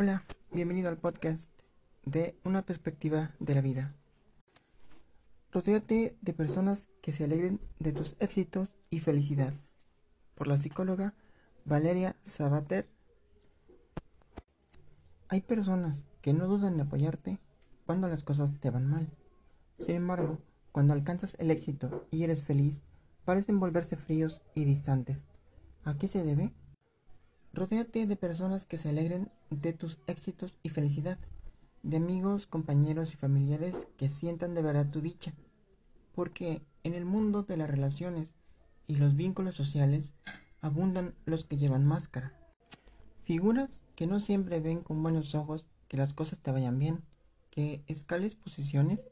Hola, bienvenido al podcast de Una perspectiva de la vida. Rodéate de personas que se alegren de tus éxitos y felicidad. Por la psicóloga Valeria Sabater. Hay personas que no dudan en apoyarte cuando las cosas te van mal. Sin embargo, cuando alcanzas el éxito y eres feliz, parecen volverse fríos y distantes. ¿A qué se debe? Rodéate de personas que se alegren de tus éxitos y felicidad, de amigos, compañeros y familiares que sientan de verdad tu dicha, porque en el mundo de las relaciones y los vínculos sociales abundan los que llevan máscara. Figuras que no siempre ven con buenos ojos que las cosas te vayan bien, que escales posiciones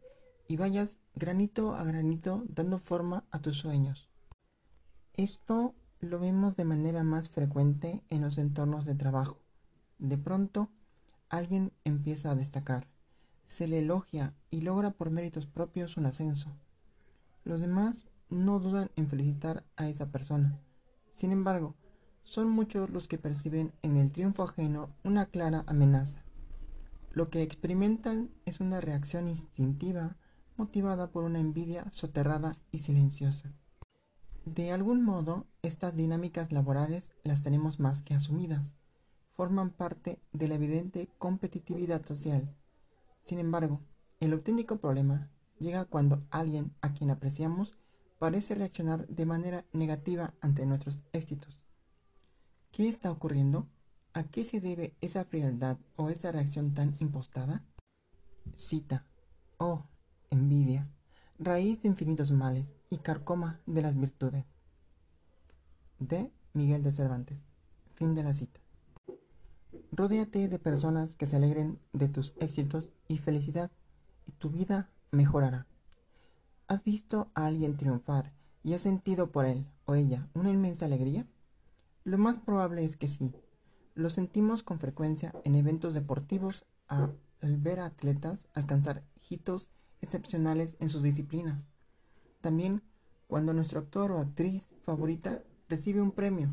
y vayas granito a granito dando forma a tus sueños. Esto lo vemos de manera más frecuente en los entornos de trabajo. De pronto, alguien empieza a destacar, se le elogia y logra por méritos propios un ascenso. Los demás no dudan en felicitar a esa persona. Sin embargo, son muchos los que perciben en el triunfo ajeno una clara amenaza. Lo que experimentan es una reacción instintiva motivada por una envidia soterrada y silenciosa. De algún modo, estas dinámicas laborales las tenemos más que asumidas. Forman parte de la evidente competitividad social. Sin embargo, el auténtico problema llega cuando alguien a quien apreciamos parece reaccionar de manera negativa ante nuestros éxitos. ¿Qué está ocurriendo? ¿A qué se debe esa frialdad o esa reacción tan impostada? Cita. Oh, envidia, raíz de infinitos males y carcoma de las virtudes. De Miguel de Cervantes. Fin de la cita. Rodéate de personas que se alegren de tus éxitos y felicidad y tu vida mejorará. ¿Has visto a alguien triunfar y has sentido por él o ella una inmensa alegría? Lo más probable es que sí. Lo sentimos con frecuencia en eventos deportivos al ver a atletas alcanzar hitos excepcionales en sus disciplinas. También cuando nuestro actor o actriz favorita recibe un premio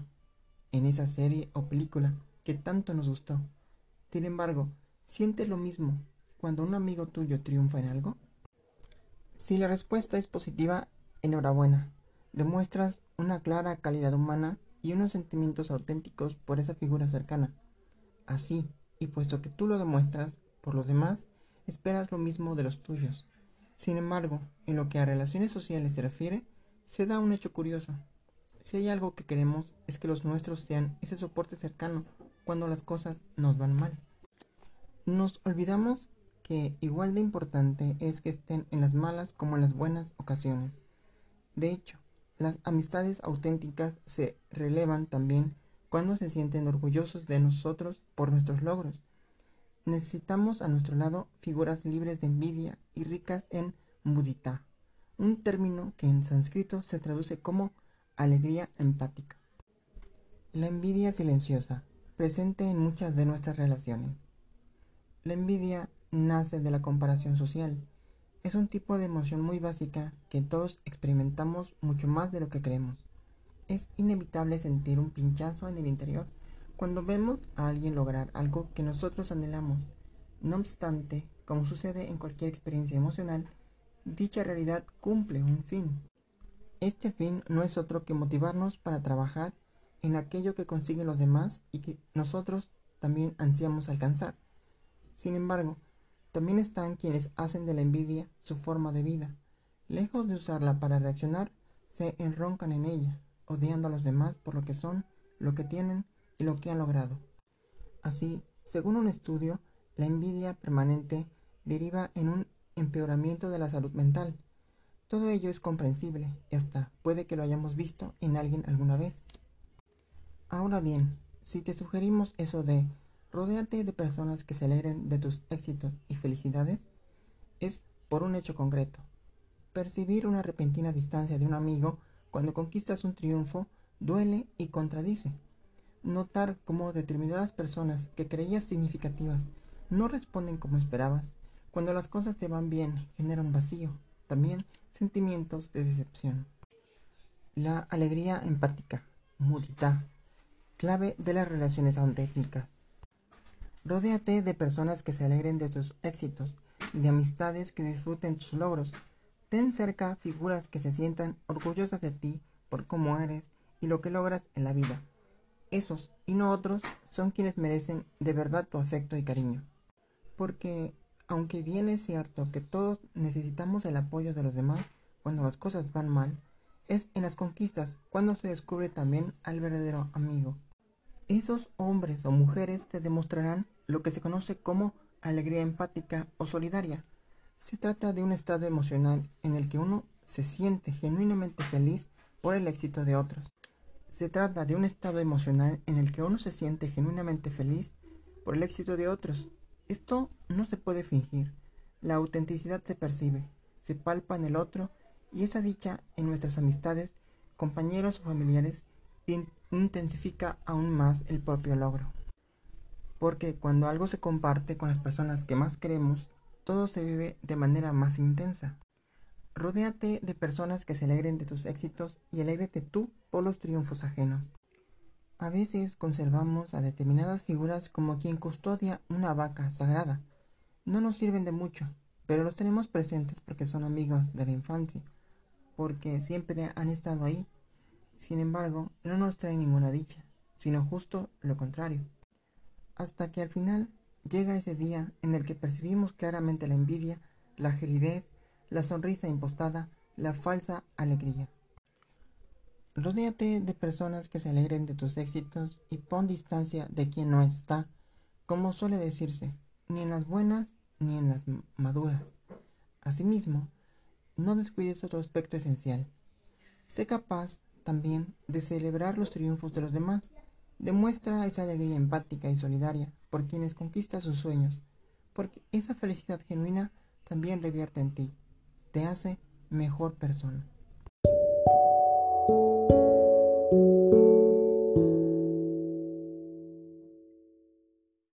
en esa serie o película que tanto nos gustó. Sin embargo, ¿sientes lo mismo cuando un amigo tuyo triunfa en algo? Si la respuesta es positiva, enhorabuena. Demuestras una clara calidad humana y unos sentimientos auténticos por esa figura cercana. Así, y puesto que tú lo demuestras por los demás, esperas lo mismo de los tuyos. Sin embargo, en lo que a relaciones sociales se refiere, se da un hecho curioso. Si hay algo que queremos es que los nuestros sean ese soporte cercano cuando las cosas nos van mal. Nos olvidamos que igual de importante es que estén en las malas como en las buenas ocasiones. De hecho, las amistades auténticas se relevan también cuando se sienten orgullosos de nosotros por nuestros logros Necesitamos a nuestro lado figuras libres de envidia y ricas en mudita, un término que en sánscrito se traduce como alegría empática. La envidia silenciosa, presente en muchas de nuestras relaciones. La envidia nace de la comparación social. Es un tipo de emoción muy básica que todos experimentamos mucho más de lo que creemos. Es inevitable sentir un pinchazo en el interior cuando vemos a alguien lograr algo que nosotros anhelamos. No obstante, como sucede en cualquier experiencia emocional, dicha realidad cumple un fin. Este fin no es otro que motivarnos para trabajar en aquello que consiguen los demás y que nosotros también ansiamos alcanzar. Sin embargo, también están quienes hacen de la envidia su forma de vida. Lejos de usarla para reaccionar, se enroncan en ella, odiando a los demás por lo que son, lo que tienen y lo que han logrado. Así, según un estudio, la envidia permanente deriva en un empeoramiento de la salud mental. Todo ello es comprensible y hasta puede que lo hayamos visto en alguien alguna vez. Ahora bien, si te sugerimos eso de rodéate de personas que se alegren de tus éxitos y felicidades, es por un hecho concreto. Percibir una repentina distancia de un amigo cuando conquistas un triunfo duele y contradice notar cómo determinadas personas que creías significativas no responden como esperabas. Cuando las cosas te van bien, genera un vacío, también sentimientos de decepción. La alegría empática, mudita, clave de las relaciones auténticas. Rodéate de personas que se alegren de tus éxitos, de amistades que disfruten tus logros. Ten cerca figuras que se sientan orgullosas de ti por cómo eres y lo que logras en la vida. Esos y no otros son quienes merecen de verdad tu afecto y cariño. Porque, aunque bien es cierto que todos necesitamos el apoyo de los demás cuando las cosas van mal, es en las conquistas cuando se descubre también al verdadero amigo. Esos hombres o mujeres te demostrarán lo que se conoce como alegría empática o solidaria. Se trata de un estado emocional en el que uno se siente genuinamente feliz por el éxito de otros. Se trata de un estado emocional en el que uno se siente genuinamente feliz por el éxito de otros. Esto no se puede fingir. La autenticidad se percibe, se palpa en el otro y esa dicha en nuestras amistades, compañeros o familiares intensifica aún más el propio logro. Porque cuando algo se comparte con las personas que más queremos, todo se vive de manera más intensa. Rodéate de personas que se alegren de tus éxitos y alégrate tú por los triunfos ajenos. A veces conservamos a determinadas figuras como quien custodia una vaca sagrada. No nos sirven de mucho, pero los tenemos presentes porque son amigos de la infancia, porque siempre han estado ahí. Sin embargo, no nos traen ninguna dicha, sino justo lo contrario. Hasta que al final llega ese día en el que percibimos claramente la envidia, la gelidez, la sonrisa impostada, la falsa alegría. Rodéate de personas que se alegren de tus éxitos y pon distancia de quien no está, como suele decirse, ni en las buenas ni en las maduras. Asimismo, no descuides otro aspecto esencial. Sé capaz también de celebrar los triunfos de los demás. Demuestra esa alegría empática y solidaria por quienes conquistan sus sueños, porque esa felicidad genuina también revierte en ti, te hace mejor persona.